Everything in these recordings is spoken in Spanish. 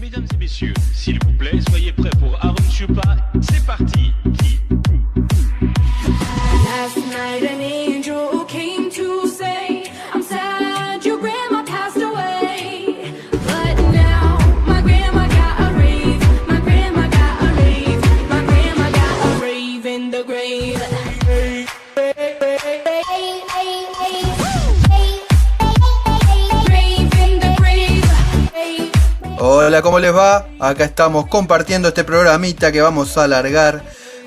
Mesdames et messieurs, s'il vous plaît, soyez prêts pour Aaron Chupa. C'est parti. Hola, ¿cómo les va? Acá estamos compartiendo este programita que vamos a alargar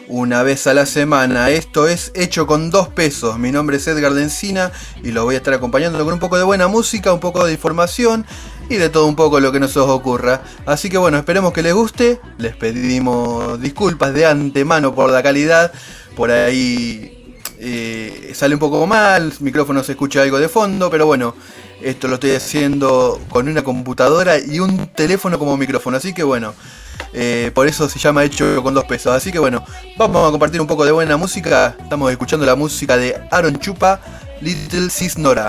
una vez a la semana. Esto es Hecho con dos pesos. Mi nombre es Edgar Dencina y lo voy a estar acompañando con un poco de buena música, un poco de información y de todo un poco lo que nos os ocurra. Así que bueno, esperemos que les guste. Les pedimos disculpas de antemano por la calidad. Por ahí eh, sale un poco mal, el micrófono se escucha algo de fondo, pero bueno, esto lo estoy haciendo con una computadora y un teléfono como micrófono, así que bueno, eh, por eso se llama Hecho con dos pesos. Así que bueno, vamos a compartir un poco de buena música. Estamos escuchando la música de Aaron Chupa, Little Sis Nora.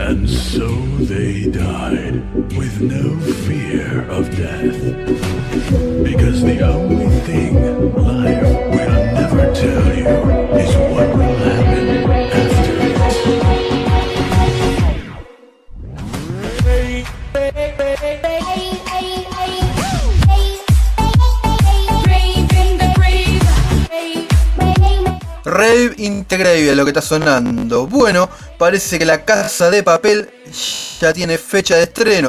And so they died with no fear of death. Because the only thing Integrave, lo que está sonando. Bueno, parece que la casa de papel ya tiene fecha de estreno.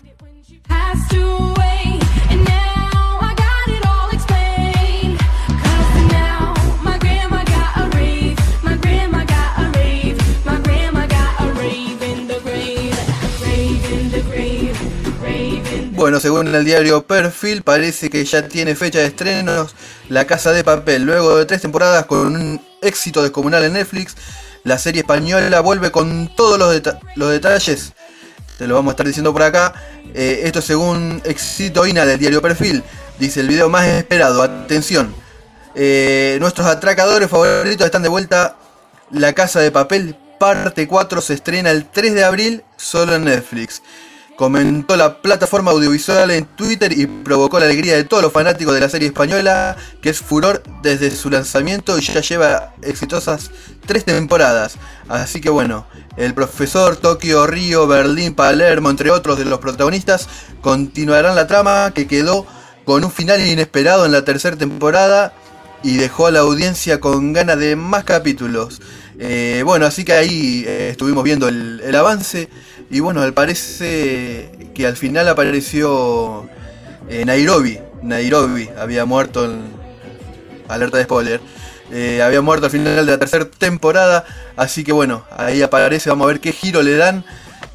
Bueno, según el diario Perfil, parece que ya tiene fecha de estrenos La Casa de Papel. Luego de tres temporadas con un éxito descomunal en Netflix, la serie española vuelve con todos los, deta- los detalles. Te lo vamos a estar diciendo por acá. Eh, esto según Éxito Ina del diario Perfil. Dice el video más esperado. Atención. Eh, nuestros atracadores favoritos están de vuelta. La Casa de Papel, parte 4, se estrena el 3 de abril solo en Netflix. Comentó la plataforma audiovisual en Twitter y provocó la alegría de todos los fanáticos de la serie española, que es furor desde su lanzamiento y ya lleva exitosas tres temporadas. Así que bueno, el profesor Tokio, Río, Berlín, Palermo, entre otros de los protagonistas, continuarán la trama que quedó con un final inesperado en la tercera temporada y dejó a la audiencia con ganas de más capítulos. Eh, bueno, así que ahí eh, estuvimos viendo el, el avance y bueno, al parece que al final apareció eh, Nairobi. Nairobi había muerto en alerta de spoiler. eh, había muerto al final de la tercera temporada. Así que bueno, ahí aparece. Vamos a ver qué giro le dan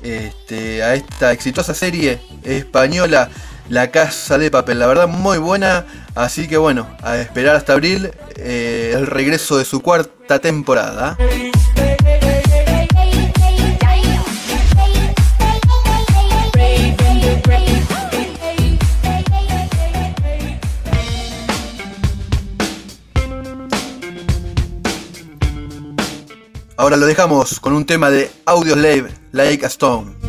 este, a esta exitosa serie española. La Casa de Papel, la verdad muy buena, así que bueno, a esperar hasta abril eh, el regreso de su cuarta temporada. Ahora lo dejamos con un tema de Audioslave, Like a Stone.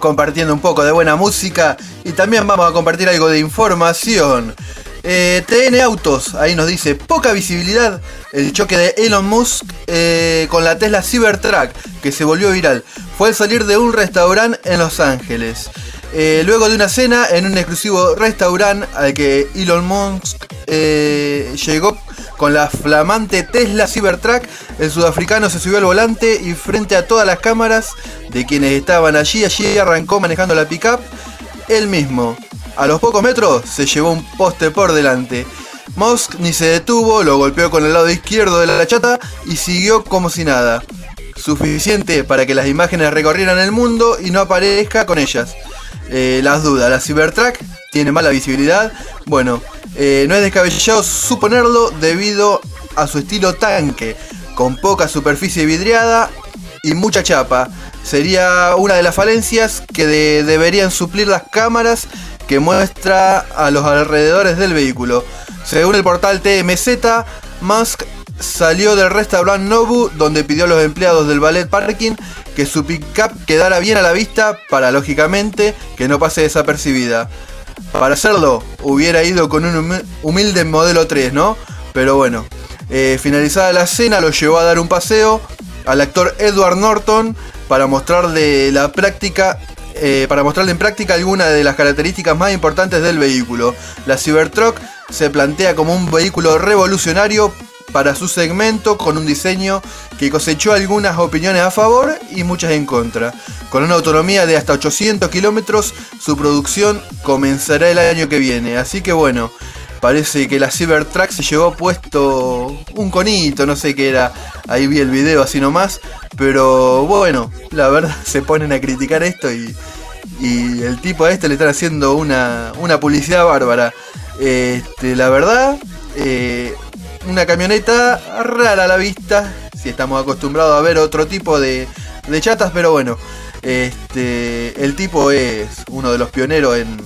Compartiendo un poco de buena música y también vamos a compartir algo de información. Eh, TN Autos, ahí nos dice, poca visibilidad el choque de Elon Musk eh, con la Tesla Cybertruck, que se volvió viral. Fue al salir de un restaurante en Los Ángeles. Eh, luego de una cena en un exclusivo restaurante al que Elon Musk eh, llegó con la flamante Tesla Cybertruck, el sudafricano se subió al volante y frente a todas las cámaras de quienes estaban allí, allí arrancó manejando la pickup él mismo. A los pocos metros se llevó un poste por delante. Musk ni se detuvo, lo golpeó con el lado izquierdo de la chata y siguió como si nada. Suficiente para que las imágenes recorrieran el mundo y no aparezca con ellas. Eh, las dudas, la Cybertruck tiene mala visibilidad. Bueno, eh, no es descabellado suponerlo debido a su estilo tanque, con poca superficie vidriada y mucha chapa. Sería una de las falencias que de- deberían suplir las cámaras que muestra a los alrededores del vehículo. Según el portal TMZ, Musk salió del restaurante Nobu donde pidió a los empleados del ballet parking que su pickup quedara bien a la vista para lógicamente que no pase desapercibida. Para hacerlo, hubiera ido con un humilde modelo 3, ¿no? Pero bueno, eh, finalizada la cena, lo llevó a dar un paseo al actor Edward Norton para mostrarle la práctica eh, para mostrarle en práctica algunas de las características más importantes del vehículo. La Cybertruck se plantea como un vehículo revolucionario para su segmento con un diseño que cosechó algunas opiniones a favor y muchas en contra. Con una autonomía de hasta 800 kilómetros, su producción comenzará el año que viene. Así que bueno, parece que la Cybertruck se llevó puesto un conito, no sé qué era. Ahí vi el video así nomás. Pero bueno, la verdad se ponen a criticar esto y, y el tipo a este le están haciendo una, una publicidad bárbara. Este, la verdad, eh, una camioneta rara a la vista, si estamos acostumbrados a ver otro tipo de, chatas, pero bueno, este, el tipo es uno de los pioneros en,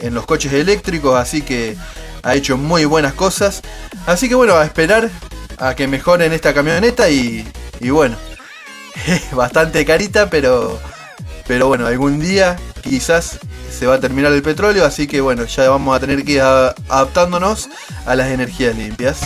en los coches eléctricos, así que ha hecho muy buenas cosas. Así que bueno, a esperar a que mejoren esta camioneta y, y bueno, bastante carita, pero, pero bueno, algún día quizás se va a terminar el petróleo, así que bueno, ya vamos a tener que ir adaptándonos a las energías limpias.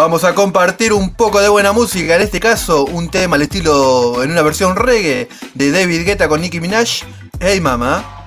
Vamos a compartir un poco de buena música, en este caso un tema al estilo en una versión reggae de David Guetta con Nicki Minaj, Hey Mama.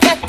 the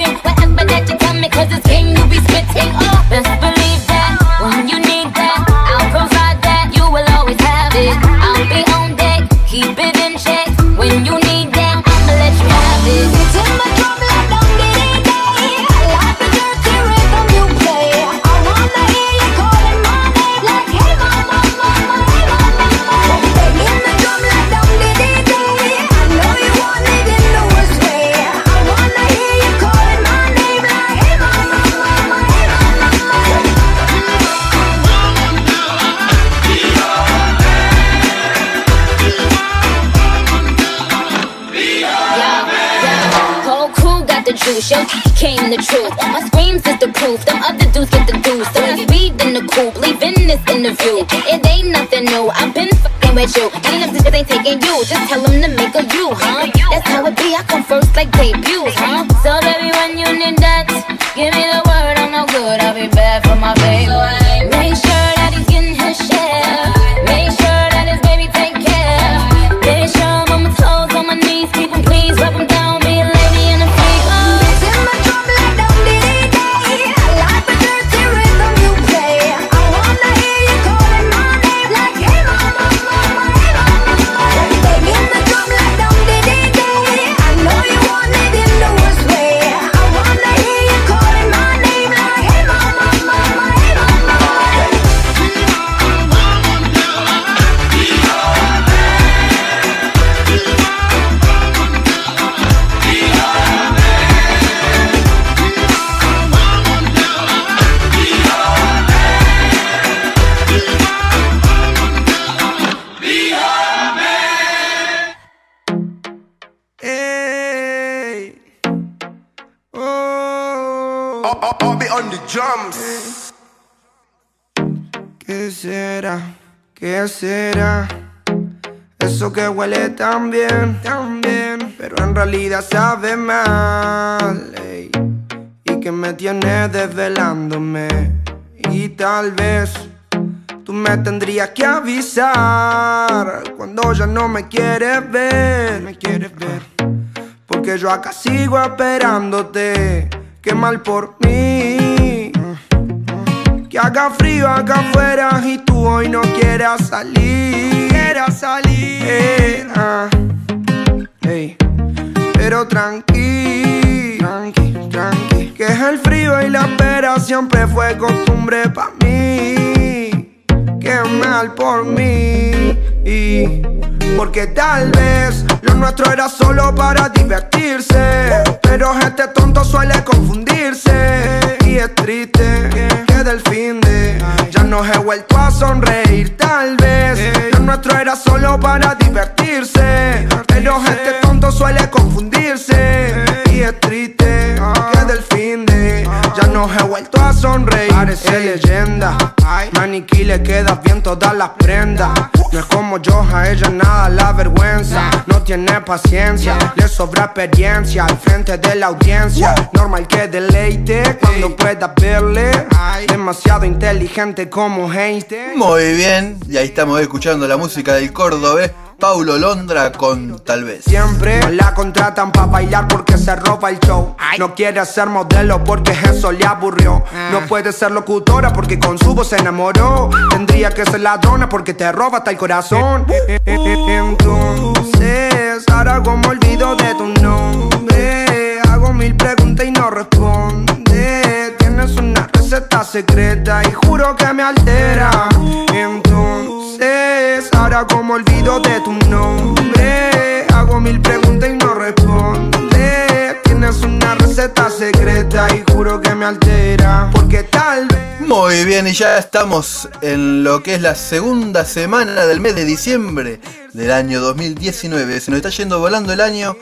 on the drums. ¿Qué será? ¿Qué será? Eso que huele tan bien, tan bien, pero en realidad sabe mal. ey. Y que me tiene desvelándome. Y tal vez tú me tendrías que avisar cuando ya no me quieres ver. Me quieres ver. Porque yo acá sigo esperándote. Qué mal por mí. Que haga frío acá afuera y tú hoy no quieras salir. Quieras salir. Eh, ah. Pero tranqui, tranqui, tranqui. Que es el frío y la espera siempre fue costumbre pa' mí. Qué mal por mí. Y porque tal vez lo nuestro era solo para divertirse. Pero este tonto suele confundirse. Y es triste que del fin de ya no he vuelto a sonreír. Tal vez lo nuestro era solo para divertirse. Pero este tonto suele confundirse. Y es triste que del fin de ya no he vuelto a sonreír. Parece leyenda. Maniquí le queda bien todas las prendas. No es como yo, a ella nada la vergüenza. No tiene paciencia, le sobra experiencia al frente de la audiencia. Normal que deleite cuando pueda verle. Demasiado inteligente como Einstein. Muy bien, y ahí estamos escuchando la música del cordobés Paulo Londra con Tal vez. Siempre no la contratan para bailar porque se roba el show. No quiere ser modelo porque eso le aburrió. No puede ser locutora porque con su voz se enamoró. Tendría que ser ladrona porque te roba hasta el corazón. Entonces, ahora como olvido de tu nombre. Hago mil preguntas y no responde. Tienes una receta secreta y y ya estamos en lo que es la segunda semana del mes de diciembre del año 2019. Se nos está yendo volando el año.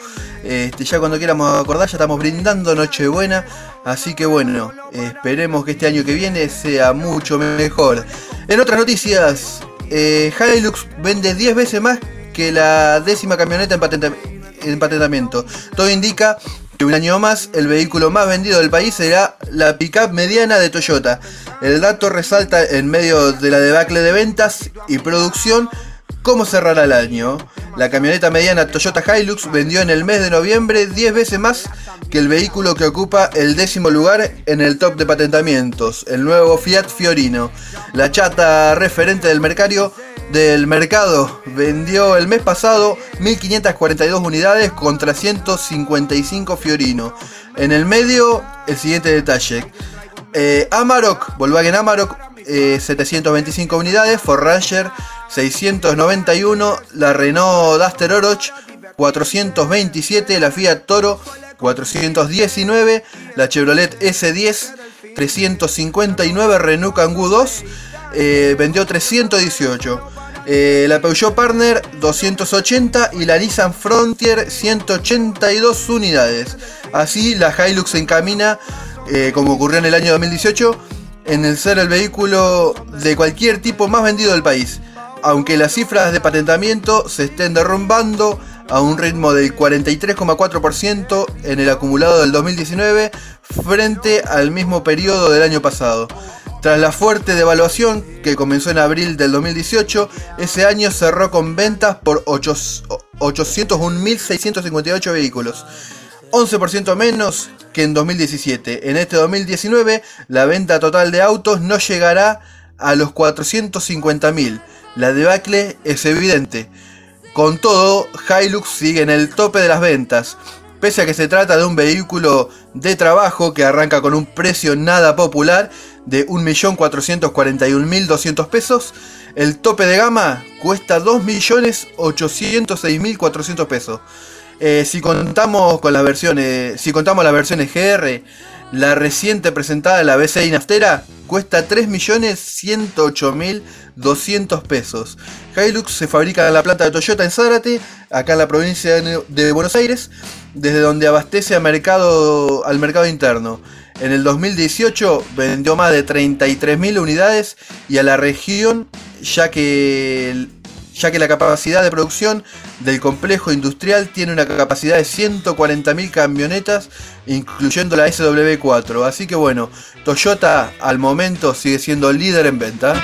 Este, ya cuando quieramos acordar, ya estamos brindando Nochebuena. Así que bueno, esperemos que este año que viene sea mucho mejor. En otras noticias, eh, Hilux vende 10 veces más que la décima camioneta en, patenta- en patentamiento. Todo indica que un año más el vehículo más vendido del país será la pickup mediana de Toyota. El dato resalta en medio de la debacle de ventas y producción cómo cerrará el año. La camioneta mediana Toyota Hilux vendió en el mes de noviembre 10 veces más que el vehículo que ocupa el décimo lugar en el top de patentamientos, el nuevo Fiat Fiorino. La chata referente del mercado, del mercado vendió el mes pasado 1542 unidades contra 155 Fiorino. En el medio, el siguiente detalle. Eh, Amarok, Volkswagen Amarok, eh, 725 unidades, Ford Ranger 691, la Renault Duster Oroch 427, la Fiat Toro 419, la Chevrolet S10 359, Renault Kangoo 2 eh, vendió 318. eh, la Peugeot Partner 280 y la Nissan Frontier 182 unidades. Así la Hilux se encamina, eh, como ocurrió en el año 2018, en el ser el vehículo de cualquier tipo más vendido del país. Aunque las cifras de patentamiento se estén derrumbando a un ritmo del 43,4% en el acumulado del 2019 frente al mismo periodo del año pasado. Tras la fuerte devaluación que comenzó en abril del 2018, ese año cerró con ventas por 8 801.658 vehículos, 11% menos que en 2017. En este 2019, la venta total de autos no llegará a los 450.000. La debacle es evidente. Con todo, Hilux sigue en el tope de las ventas. Pese a que se trata de un vehículo de trabajo que arranca con un precio nada popular de 1.441.200 pesos, el tope de gama cuesta 2.806.400 pesos. Eh, si contamos con las versiones, si contamos las versiones GR, la reciente presentada, la BCI Naftera, cuesta 3.108.200 pesos. Hilux se fabrica en la planta de Toyota en Zárate, acá en la provincia de Buenos Aires, desde donde abastece al mercado, al mercado interno. En el 2018 vendió más de 33.000 unidades y a la región, ya que, ya que la capacidad de producción del complejo industrial tiene una capacidad de 140.000 camionetas, incluyendo la SW4. Así que bueno, Toyota al momento sigue siendo líder en venta.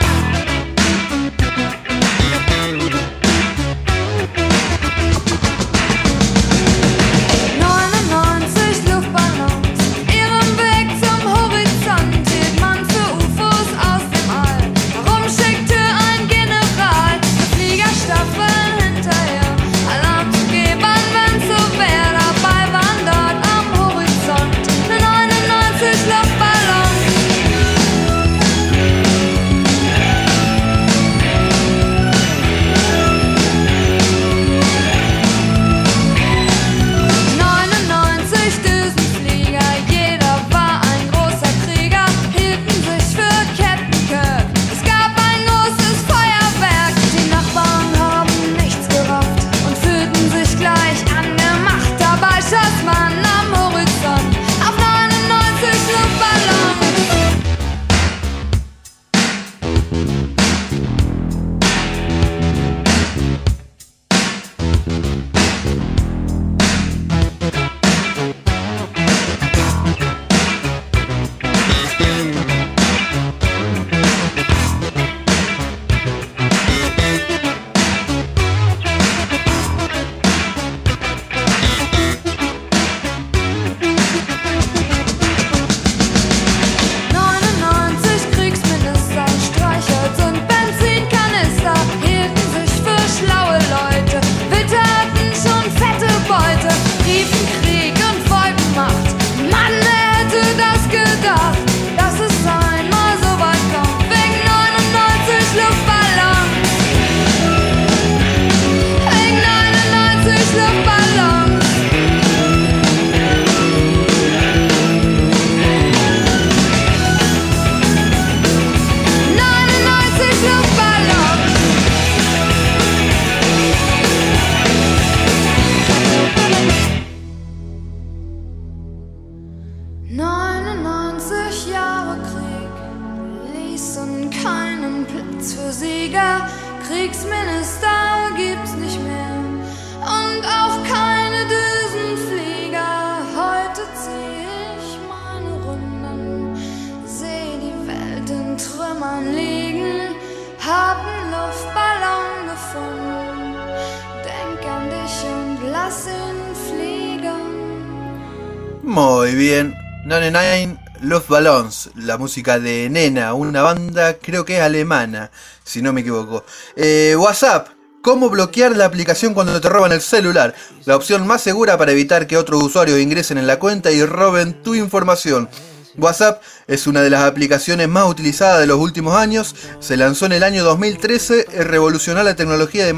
Muy bien. 99 Love Ballons, la música de Nena, una banda creo que es alemana, si no me equivoco. Eh, WhatsApp, ¿cómo bloquear la aplicación cuando te roban el celular? La opción más segura para evitar que otros usuarios ingresen en la cuenta y roben tu información. WhatsApp es una de las aplicaciones más utilizadas de los últimos años. Se lanzó en el año 2013 y revolucionó la tecnología de,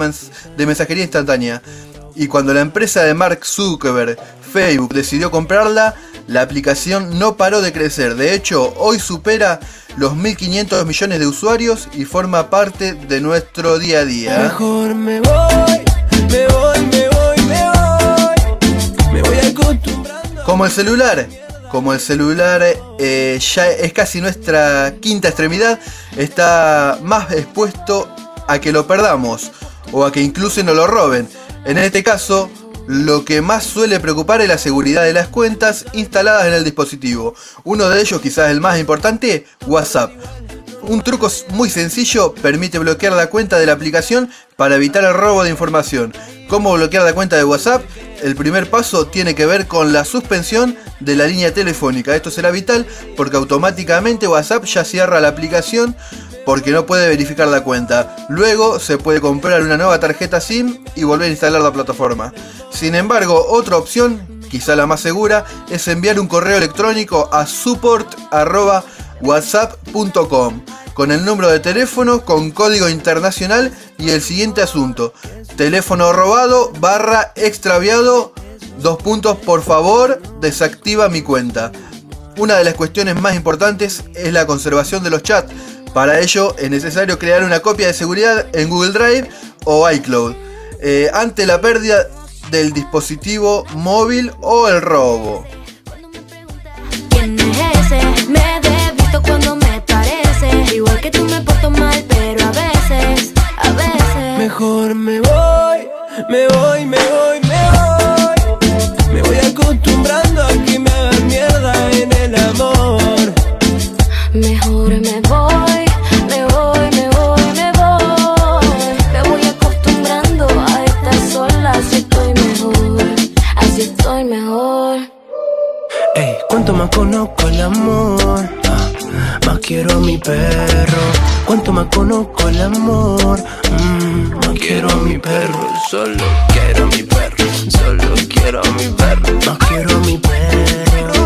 de mensajería instantánea. Y cuando la empresa de Mark Zuckerberg, Facebook, decidió comprarla, la aplicación no paró de crecer. De hecho, hoy supera los 1.500 millones de usuarios y forma parte de nuestro día a día. Mejor me voy, me voy, me voy, me voy. Me voy acostumbrando. Como el celular, como el celular eh, ya es casi nuestra quinta extremidad, está más expuesto a que lo perdamos o a que incluso no lo roben. En este caso, lo que más suele preocupar es la seguridad de las cuentas instaladas en el dispositivo. Uno de ellos, quizás el más importante, WhatsApp. Un truco muy sencillo permite bloquear la cuenta de la aplicación para evitar el robo de información. ¿Cómo bloquear la cuenta de WhatsApp? El primer paso tiene que ver con la suspensión de la línea telefónica. Esto será vital porque automáticamente WhatsApp ya cierra la aplicación porque no puede verificar la cuenta. Luego se puede comprar una nueva tarjeta SIM y volver a instalar la plataforma. Sin embargo, otra opción, quizá la más segura, es enviar un correo electrónico a support@whatsapp.com con el número de teléfono con código internacional y el siguiente asunto. Teléfono robado barra extraviado. Dos puntos, por favor, desactiva mi cuenta. Una de las cuestiones más importantes es la conservación de los chats. Para ello es necesario crear una copia de seguridad en Google Drive o iCloud. eh, ante la pérdida del dispositivo móvil o el robo. Mejor me voy, me voy, me voy, me voy. Me voy acostumbrando a que me hagan mierda en el amor. Mejor me voy, me voy, me voy, me voy. Me voy acostumbrando a estar sola, así estoy mejor Así estoy mejor. Ey, cuánto más conozco el amor quiero a mi perro. Cuanto más conozco el amor, mm, no quiero a mi perro. Solo quiero a mi perro. Solo quiero a mi perro. No quiero a mi perro.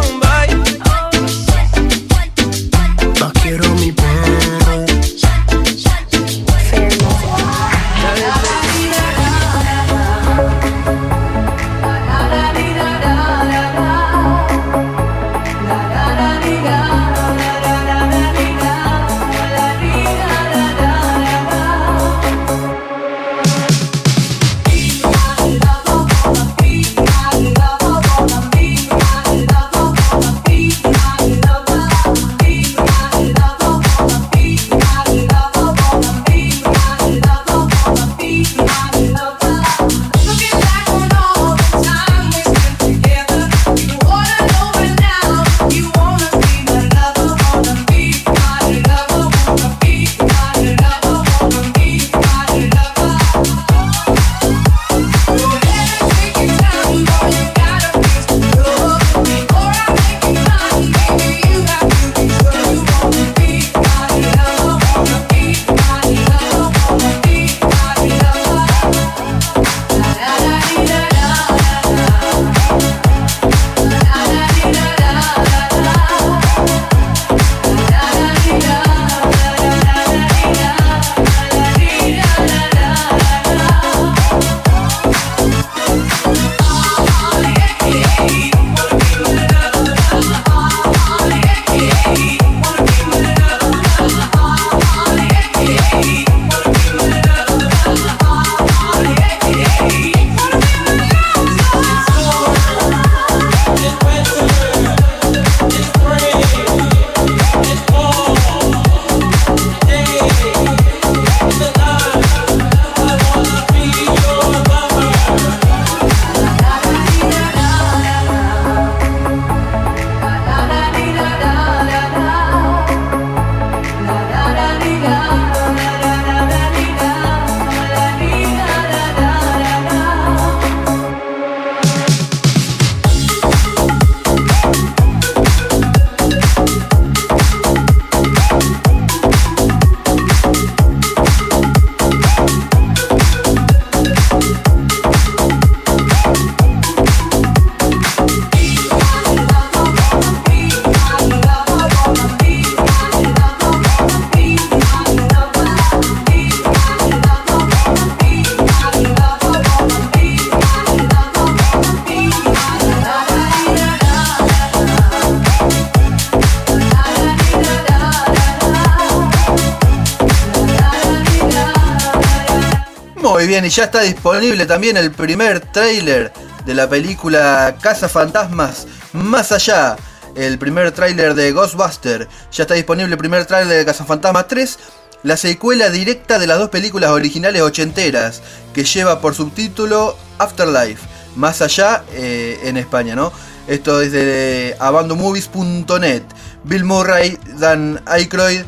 Y ya está disponible también el primer tráiler de la película Casa Fantasmas Más Allá. El primer tráiler de Ghostbuster. Ya está disponible el primer tráiler de Casa Fantasmas 3. La secuela directa de las dos películas originales ochenteras. Que lleva por subtítulo Afterlife. Más allá eh, en España, ¿no? Esto es de abandomovies.net. Bill Murray, Dan Aykroyd,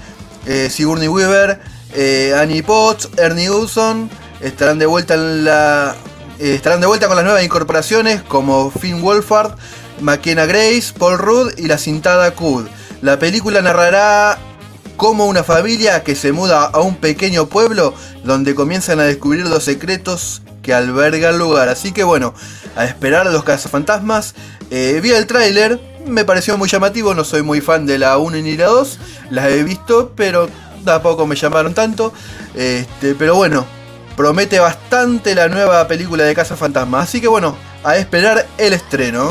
eh, Sigourney Weaver, eh, Annie Potts, Ernie Hudson estarán de vuelta en la eh, estarán de vuelta con las nuevas incorporaciones como Finn Wolfhard, McKenna Grace, Paul Rudd y la cintada Kud. La película narrará cómo una familia que se muda a un pequeño pueblo donde comienzan a descubrir los secretos que alberga el lugar. Así que bueno, a esperar a los cazafantasmas. Eh, vi el tráiler, me pareció muy llamativo, no soy muy fan de la 1 ni la 2, las he visto, pero tampoco me llamaron tanto. Este, pero bueno, promete bastante la nueva película de Casa Fantasma. Así que bueno, a esperar el estreno.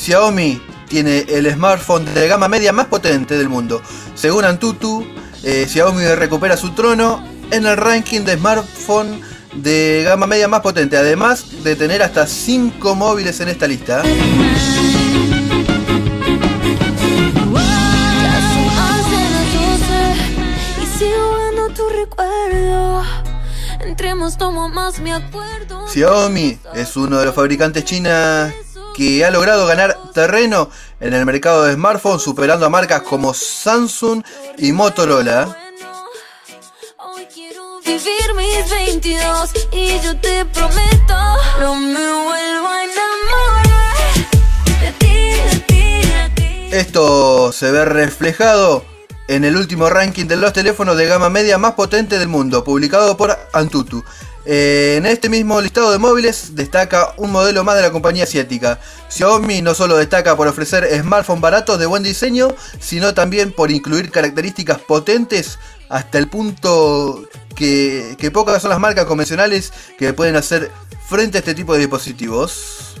Xiaomi tiene el smartphone de gama media más potente del mundo. Según Antutu, eh, Xiaomi recupera su trono en el ranking de smartphone de gama media más potente, además de tener hasta 5 móviles en esta lista. Ya son más de las 12 y sigo viendo tu recuerdo. Entremos, tomo más, me acuerdo. Xiaomi es uno de los fabricantes chinas que ha logrado ganar terreno en el mercado de smartphones, superando a marcas como Samsung y Motorola. Hoy quiero vivir mis 22 y yo te prometo no me vuelvo a enamorar de ti, de ti, de ti. Esto se ve reflejado en el último ranking de los teléfonos de gama media más potente del mundo, publicado por Antutu. Eh, en este mismo listado de móviles destaca un modelo más de la compañía asiática. Xiaomi no solo destaca por ofrecer smartphones baratos de buen diseño, sino también por incluir características potentes hasta el punto que, que pocas son las marcas convencionales que pueden hacer frente a este tipo de dispositivos.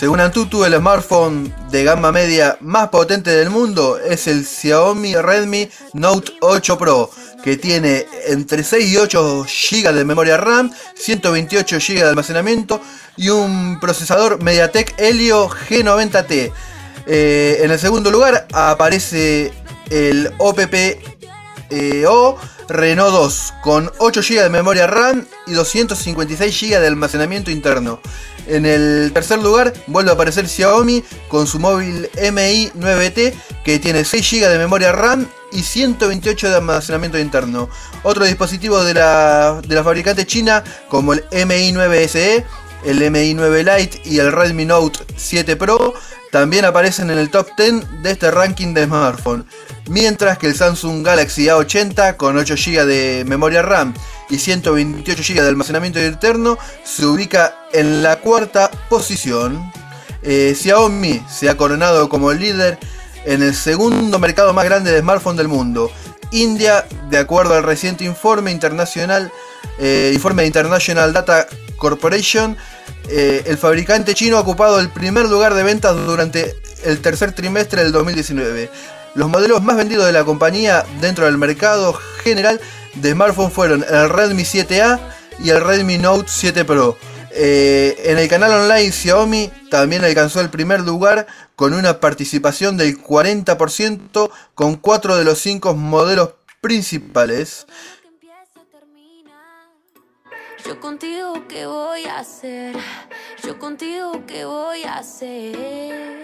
Según Antutu, el smartphone de gama media más potente del mundo es el Xiaomi Redmi Note 8 Pro, que tiene entre 6 y 8 GB de memoria RAM, 128 GB de almacenamiento y un procesador MediaTek Helio G90T. Eh, en el segundo lugar aparece el OPP eh, Renault 2 con 8 GB de memoria RAM y 256 GB de almacenamiento interno. En el tercer lugar vuelve a aparecer Xiaomi con su móvil MI 9T que tiene 6 GB de memoria RAM y 128 de almacenamiento interno. Otro dispositivo de la, de la fabricante china como el MI 9 SE, el MI 9 Lite y el Redmi Note 7 Pro también aparecen en el top 10 de este ranking de smartphone. Mientras que el Samsung Galaxy A80 con 8 GB de memoria RAM y 128 GB de almacenamiento interno se ubica en la cuarta posición. Eh, Xiaomi se ha coronado como líder en el segundo mercado más grande de smartphone del mundo. India, de acuerdo al reciente informe internacional, eh, informe de International Data Corporation, eh, el fabricante chino ha ocupado el primer lugar de ventas durante el tercer trimestre del 2019. Los modelos más vendidos de la compañía dentro del mercado general de smartphone fueron el Redmi 7A y el Redmi Note 7 Pro. Eh, en el canal online Xiaomi también alcanzó el primer lugar con una participación del 40% con 4 de los 5 modelos principales. Yo contigo qué voy a hacer, yo contigo qué voy a hacer.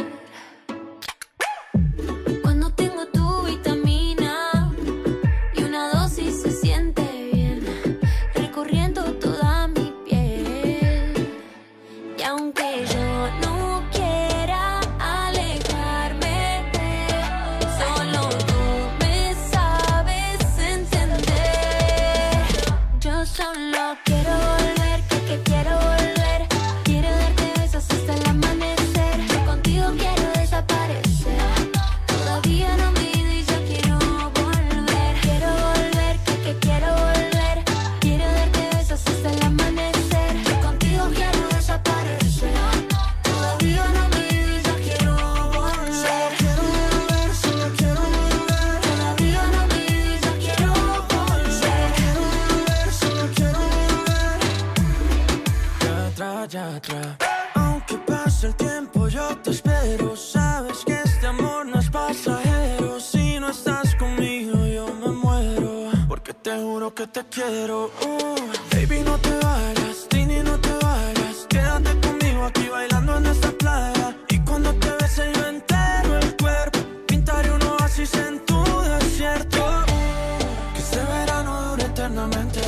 Te juro que te quiero. Uh, baby, no te vayas. Tini, no te vayas. Quédate conmigo aquí bailando en esta playa. Y cuando te bese, yo entero el cuerpo. Pintaré un oasis en tu desierto. Uh, que este verano dure eternamente.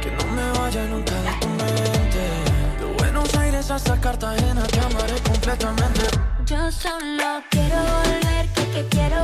Que no me vaya nunca de tu. De Buenos Aires hasta Cartagena te amaré completamente. Yo solo quiero volver, que, que quiero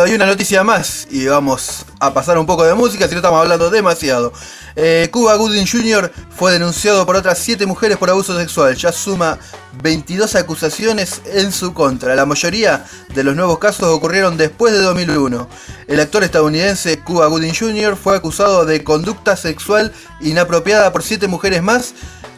Bueno, y una noticia más, y vamos a pasar un poco de música, si no estamos hablando demasiado. Eh, Cuba Gooding Jr. fue denunciado por otras 7 mujeres por abuso sexual, ya suma 22 acusaciones en su contra. La mayoría de los nuevos casos ocurrieron después de 2001. El actor estadounidense Cuba Gooding Jr. fue acusado de conducta sexual inapropiada por 7 mujeres más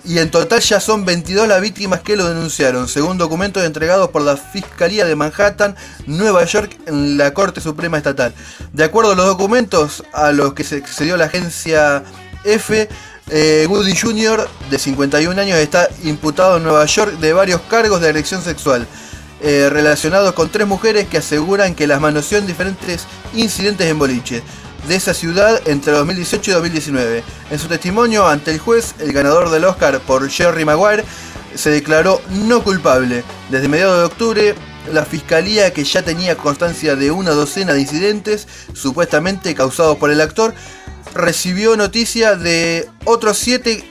y en total ya son 22 las víctimas que lo denunciaron, según documentos entregados por la Fiscalía de Manhattan, Nueva York, en la Corte Suprema Estatal. De acuerdo a los documentos a los que se accedió la agencia F, eh, Woody Jr., de 51 años, está imputado en Nueva York de varios cargos de agresión sexual. eh, relacionados con tres mujeres que aseguran que las manoseó en diferentes incidentes en boliche de esa ciudad entre 2018 y 2019. En su testimonio ante el juez, el ganador del Oscar por Jerry Maguire se declaró no culpable. Desde mediados de octubre, la fiscalía, que ya tenía constancia de una docena de incidentes supuestamente causados por el actor, recibió noticia de otros siete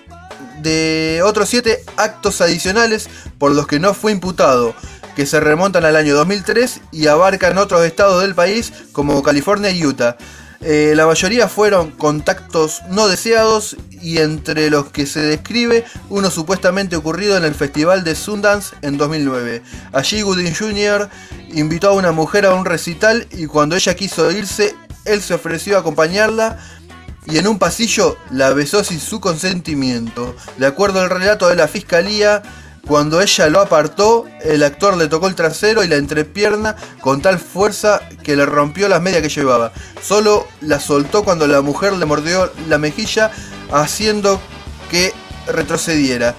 de otros siete actos adicionales por los que no fue imputado, que se remontan al año 2003 y abarcan otros estados del país como California y Utah. Eh, la mayoría fueron contactos no deseados y entre los que se describe uno supuestamente ocurrido en el Festival de Sundance en 2009. Allí Gooding Jr. invitó a una mujer a un recital y cuando ella quiso irse, él se ofreció a acompañarla y en un pasillo la besó sin su consentimiento. De acuerdo al relato de la fiscalía, cuando ella lo apartó, el actor le tocó el trasero y la entrepierna con tal fuerza que le rompió las medias que llevaba. Solo la soltó cuando la mujer le mordió la mejilla, haciendo que retrocediera.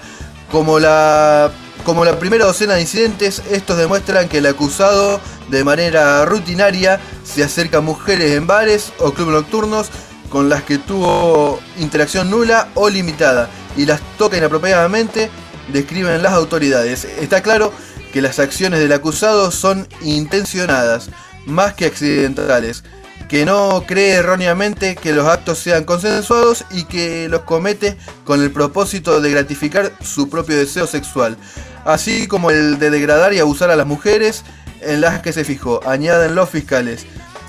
Como la, como primera docena de incidentes, estos demuestran que el acusado, de manera rutinaria, se acerca a mujeres en bares o clubes nocturnos con las que tuvo interacción nula o limitada y las toca inapropiadamente describen las autoridades. Está claro que las acciones del acusado son intencionadas, más que accidentales, que no cree erróneamente que los actos sean consensuados y que los comete con el propósito de gratificar su propio deseo sexual, así como el de degradar y abusar a las mujeres en las que se fijó, añaden los fiscales.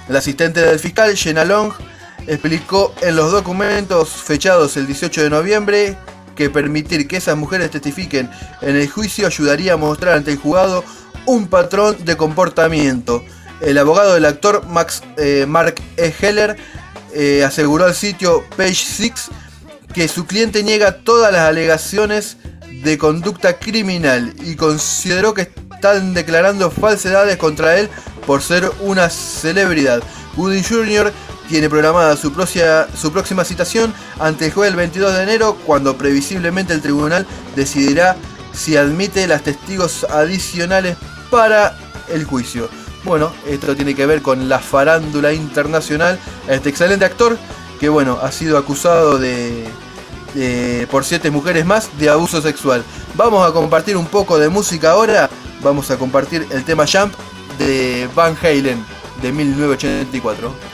El asistente del fiscal, Jenna Long, explicó en los documentos fechados el 18 de noviembre que permitir que esas mujeres testifiquen en el juicio ayudaría a mostrar ante el juzgado un patrón de comportamiento. El abogado del actor Max, eh, Mark E. Heller eh, aseguró al sitio Page Six que su cliente niega todas las alegaciones de conducta criminal y consideró que están declarando falsedades contra él por ser una celebridad. Woody Jr. tiene programada su, próxima citación ante el juez el 22 de enero, cuando previsiblemente el tribunal decidirá si admite las testigos adicionales para el juicio. Bueno, esto tiene que ver con la farándula internacional. Este excelente actor que bueno, ha sido acusado de, de- por siete mujeres más de abuso sexual. Vamos a compartir un poco de música ahora. Vamos a compartir el tema Jump de Van Halen de 1984.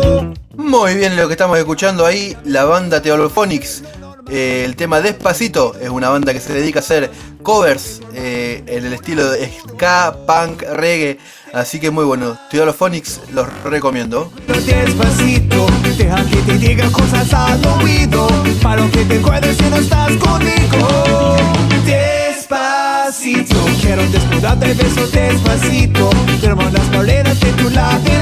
Muy bien lo que estamos escuchando ahí, la banda Theolophonics. Eh, el tema Despacito es una banda que se dedica a hacer covers eh, en el estilo de ska, punk, reggae. Así que muy bueno. Theolophonics los recomiendo. Despacito, deja que te diga cosas al oído. Para que te acuerdes si no estás conmigo. Despacito, quiero desnudarte de besos despacito. Tenemos las paredes de tu laberinto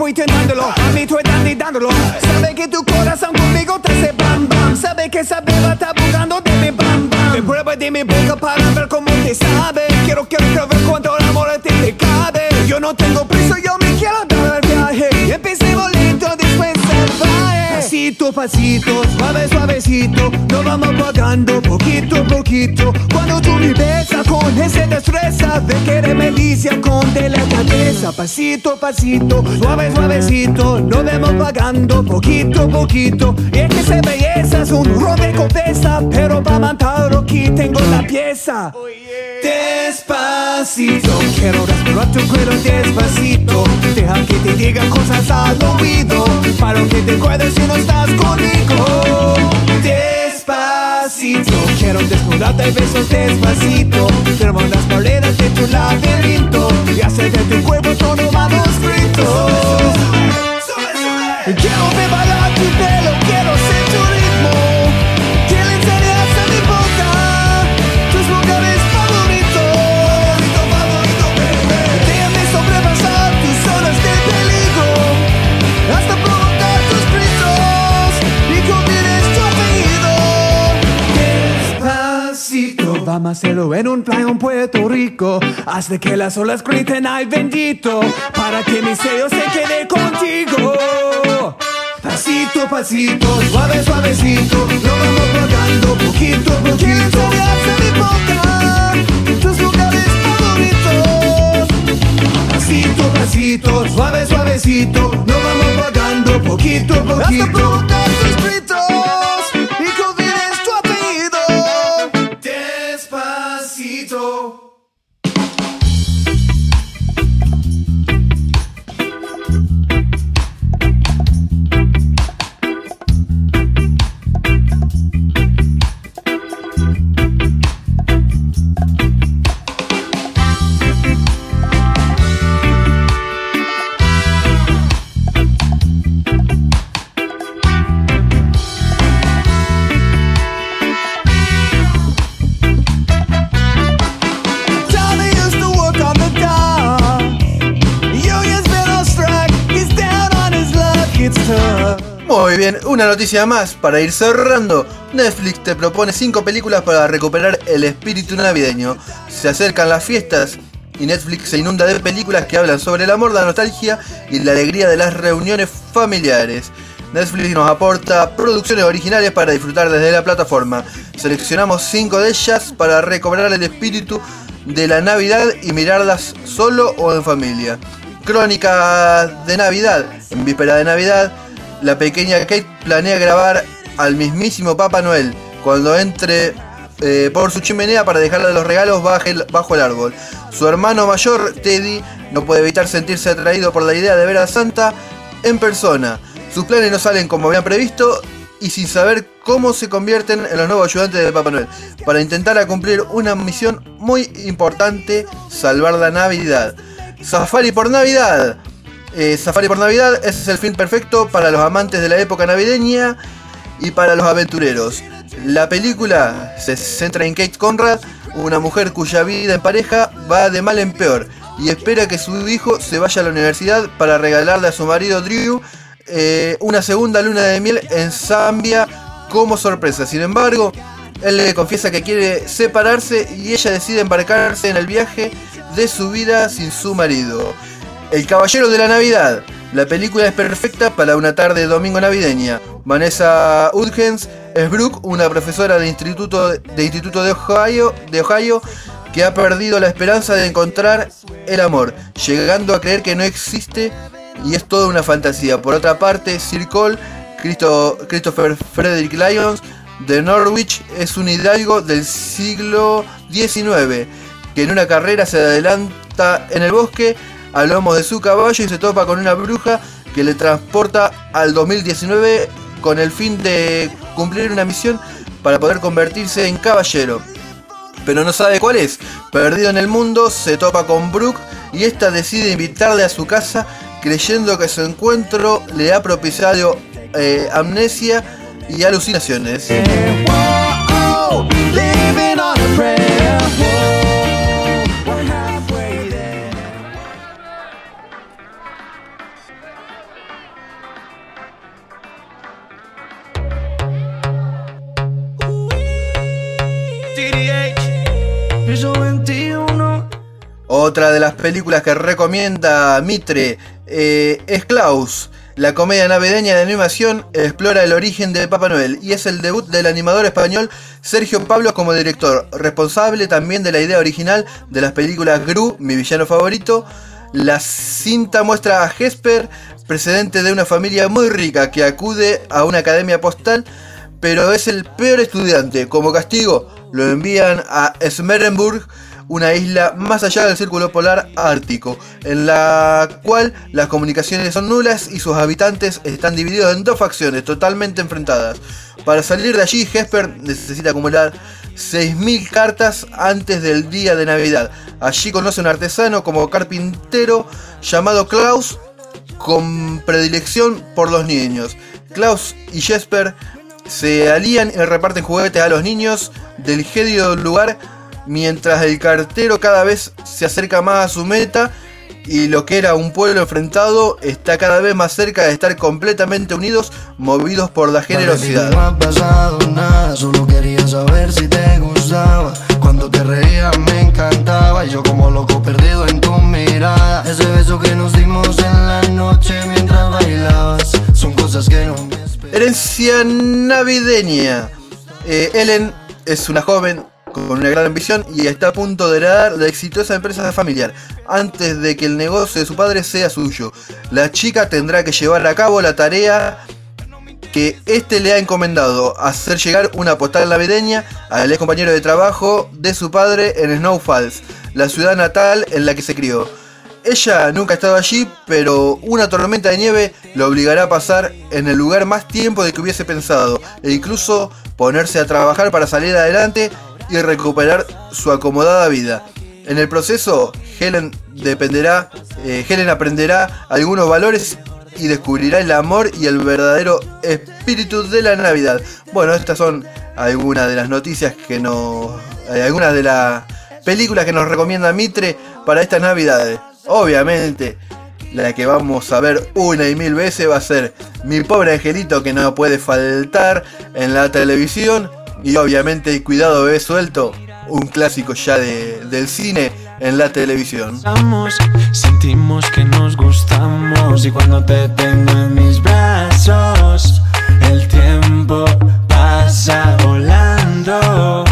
tiempo intentándolo. A mí tú estás dándolo. Sabe que tu corazón conmigo te hace bam bam. Sabe que esa beba está buscando Pasito, pasito, suave, suavecito. Nos vamos pagando poquito a poquito. Cuando tú me besas con esa destreza de que me dice con delicadeza. Pasito, pasito, suave, suavecito. Nos vemos pagando poquito a poquito. Y es que esa belleza es un rompecabezas. Pero para matarlo aquí tengo la pieza. Despacito, quiero respirar tu cuero despacito. Deja que te diga cosas al oído. Para que te acuerdes si no estás Despacito, quiero desnudarte de besos despacito. Tenemos las paredes de tu laberinto y hacer de tu cuerpo todo manuscrito. Quiero ver bailar tu pelo, quiero Hacerlo en un playa en Puerto Rico. Haz de que las olas griten ay bendito. Para que mi sello se quede contigo. Pasito, pasito, suave, suavecito. Lo vamos pagando poquito a poquito. mi boca tus lugares favoritos. Pasito, pasito, suave, suavecito. Lo vamos pagando poquito a poquito. Hasta provocar tus una noticia más para ir cerrando. Netflix te propone 5 películas para recuperar el espíritu navideño. Se acercan las fiestas y Netflix se inunda de películas que hablan sobre el amor, la nostalgia y la alegría de las reuniones familiares. Netflix nos aporta producciones originales para disfrutar desde la plataforma. Seleccionamos 5 de ellas para recobrar el espíritu de la Navidad y mirarlas solo o en familia. Crónica de Navidad. En víspera de Navidad, la pequeña Kate planea grabar al mismísimo Papá Noel cuando entre eh, por su chimenea para dejarle los regalos bajo el árbol. Su hermano mayor, Teddy, no puede evitar sentirse atraído por la idea de ver a Santa en persona. Sus planes no salen como habían previsto y sin saber cómo se convierten en los nuevos ayudantes de Papá Noel para intentar cumplir una misión muy importante, salvar la Navidad. Safari por Navidad. Eh, Safari por Navidad ese es el film perfecto para los amantes de la época navideña. y para los aventureros. La película se centra en Kate Conrad, una mujer cuya vida en pareja va de mal en peor y espera que su hijo se vaya a la universidad para regalarle a su marido Drew eh, una segunda luna de miel en Zambia como sorpresa. Sin embargo, él le confiesa que quiere separarse y ella decide embarcarse en el viaje de su vida sin su marido. El Caballero de la Navidad. La película es perfecta para una tarde de domingo navideña. Vanessa Hudgens es Brooke, una profesora de instituto de, instituto de, Ohio, de Ohio que ha perdido la esperanza de encontrar el amor, llegando a creer que no existe y es toda una fantasía. Por otra parte, Sir Cole, Christo- Christopher Frederick Lyons de Norwich, es un hidalgo del siglo XIX que en una carrera se adelanta en el bosque a lomo de su caballo y se topa con una bruja que le transporta al 2019 con el fin de cumplir una misión para poder convertirse en caballero. Pero no sabe cuál es. Perdido en el mundo, se topa con Brooke y esta decide invitarle a su casa creyendo que su encuentro le ha propiciado eh, amnesia y alucinaciones. Otra de las películas que recomienda Mitre eh, es Klaus. La comedia navideña de animación explora el origen de Papá Noel y es el debut del animador español Sergio Pablo como director, responsable también de la idea original de las películas Gru, mi villano favorito. La cinta muestra a Jesper, precedente de una familia muy rica que acude a una academia postal, pero es el peor estudiante. Como castigo, lo envían a Smerenburg, una isla más allá del círculo polar ártico, en la cual las comunicaciones son nulas y sus habitantes están divididos en dos facciones totalmente enfrentadas. Para salir de allí, Hesper necesita acumular 6.000 cartas antes del día de Navidad. Allí conoce a un artesano como carpintero llamado Klaus, con predilección por los niños. Klaus y Jesper se alían y reparten juguetes a los niños del gélido lugar mientras el cartero cada vez se acerca más a su meta y lo que era un pueblo enfrentado está cada vez más cerca de estar completamente unidos, movidos por la No generosidad. ha pasado nada, solo quería saber si te gustaba. Cuando te reía me encantaba y yo como loco perdido en tu mirada. Ese beso que nos dimos en la noche mientras bailabas, son cosas que no me. Herencia navideña. Eh, Ellen es una joven con una gran ambición y está a punto de heredar la exitosa empresa familiar antes de que el negocio de su padre sea suyo. La chica tendrá que llevar a cabo la tarea que este le ha encomendado, hacer llegar una postal navideña al ex compañero de trabajo de su padre en Snow Falls, la ciudad natal en la que se crió. Ella nunca ha estado allí, pero una tormenta de nieve lo obligará a pasar en el lugar más tiempo de que hubiese pensado, e incluso ponerse a trabajar para salir adelante y recuperar su acomodada vida. En el proceso, Helen dependerá, eh, Helen aprenderá algunos valores y descubrirá el amor y el verdadero espíritu de la Navidad. Bueno, estas son algunas de las noticias que nos. eh, algunas de las películas que nos recomienda Mitre para estas Navidades. Obviamente, la que vamos a ver una y mil veces va a ser Mi pobre angelito que no puede faltar en la televisión. Y obviamente, Cuidado bebé suelto, un clásico ya de- del cine en la televisión. Sentimos que nos gustamos y cuando te tengo en mis brazos el tiempo pasa volando.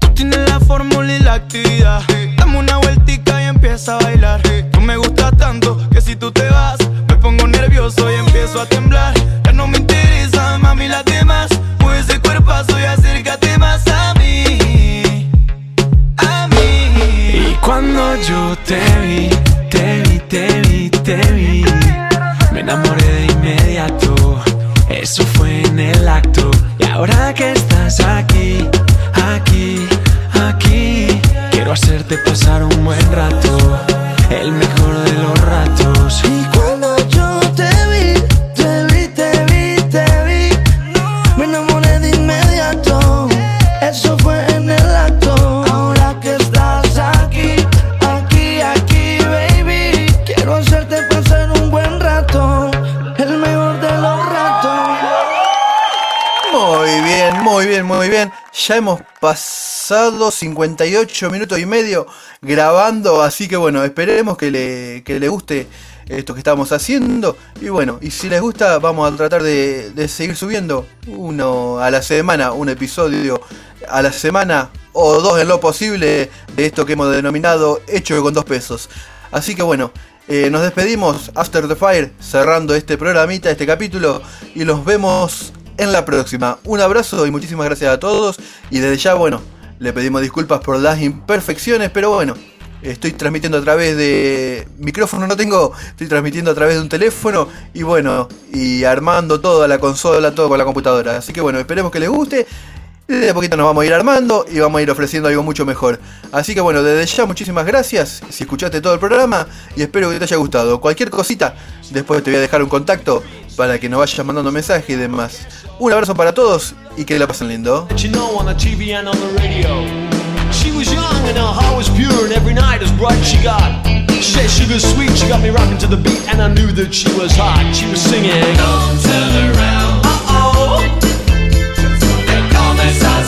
Tú tienes la fórmula y la actividad. Dame una vueltica y empieza a bailar. Tú me gusta tanto que si tú te vas me pongo nervioso y empiezo a temblar. Te vi, te vi, te vi, te vi, me enamoré de inmediato. Eso fue en el acto. Y ahora que estás aquí, aquí, aquí, quiero hacerte pasar un buen rato, el mejor de los ratos. Ya hemos pasado 58 minutos y medio grabando, así que bueno, esperemos que le, que le guste esto que estamos haciendo. Y bueno, y si les gusta, vamos a tratar de, de seguir subiendo uno a la semana, un episodio a la semana o dos en lo posible de esto que hemos denominado hecho con dos pesos. Así que bueno, eh, nos despedimos After the Fire, cerrando este programita, este capítulo, y los vemos en la próxima. Un abrazo y muchísimas gracias a todos. Y desde ya, bueno, le pedimos disculpas por las imperfecciones, pero bueno, estoy transmitiendo a través de micrófono, no tengo, estoy transmitiendo a través de un teléfono y bueno, y armando toda la consola, todo con la computadora. Así que bueno, esperemos que les guste. Y de a poquito nos vamos a ir armando y vamos a ir ofreciendo algo mucho mejor. Así que bueno, desde ya muchísimas gracias si escuchaste todo el programa y espero que te haya gustado. Cualquier cosita, después te voy a dejar un contacto para que nos vayas mandando mensajes y demás. Un abrazo para todos y que la pasen lindo. That you know on the TV and on the radio. She was young and her heart was pure, and every night as bright she got. She said sugar sweet, she got me rocking to the beat, and I knew that she was hot. She was singing. Don't turn around.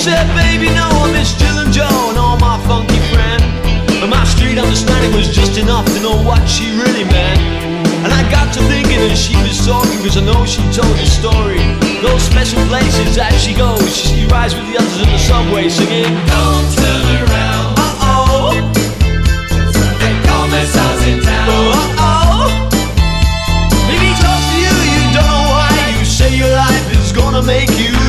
said, baby, no, I miss Jill and Joe and all my funky friends. But my street understanding was just enough to know what she really meant. And I got to thinking as she was talking, cause I know she told the story. Those special places that she goes, she rides with the others in the subway singing, Don't turn around. Uh oh. They Uh oh. Maybe talks to you, you don't know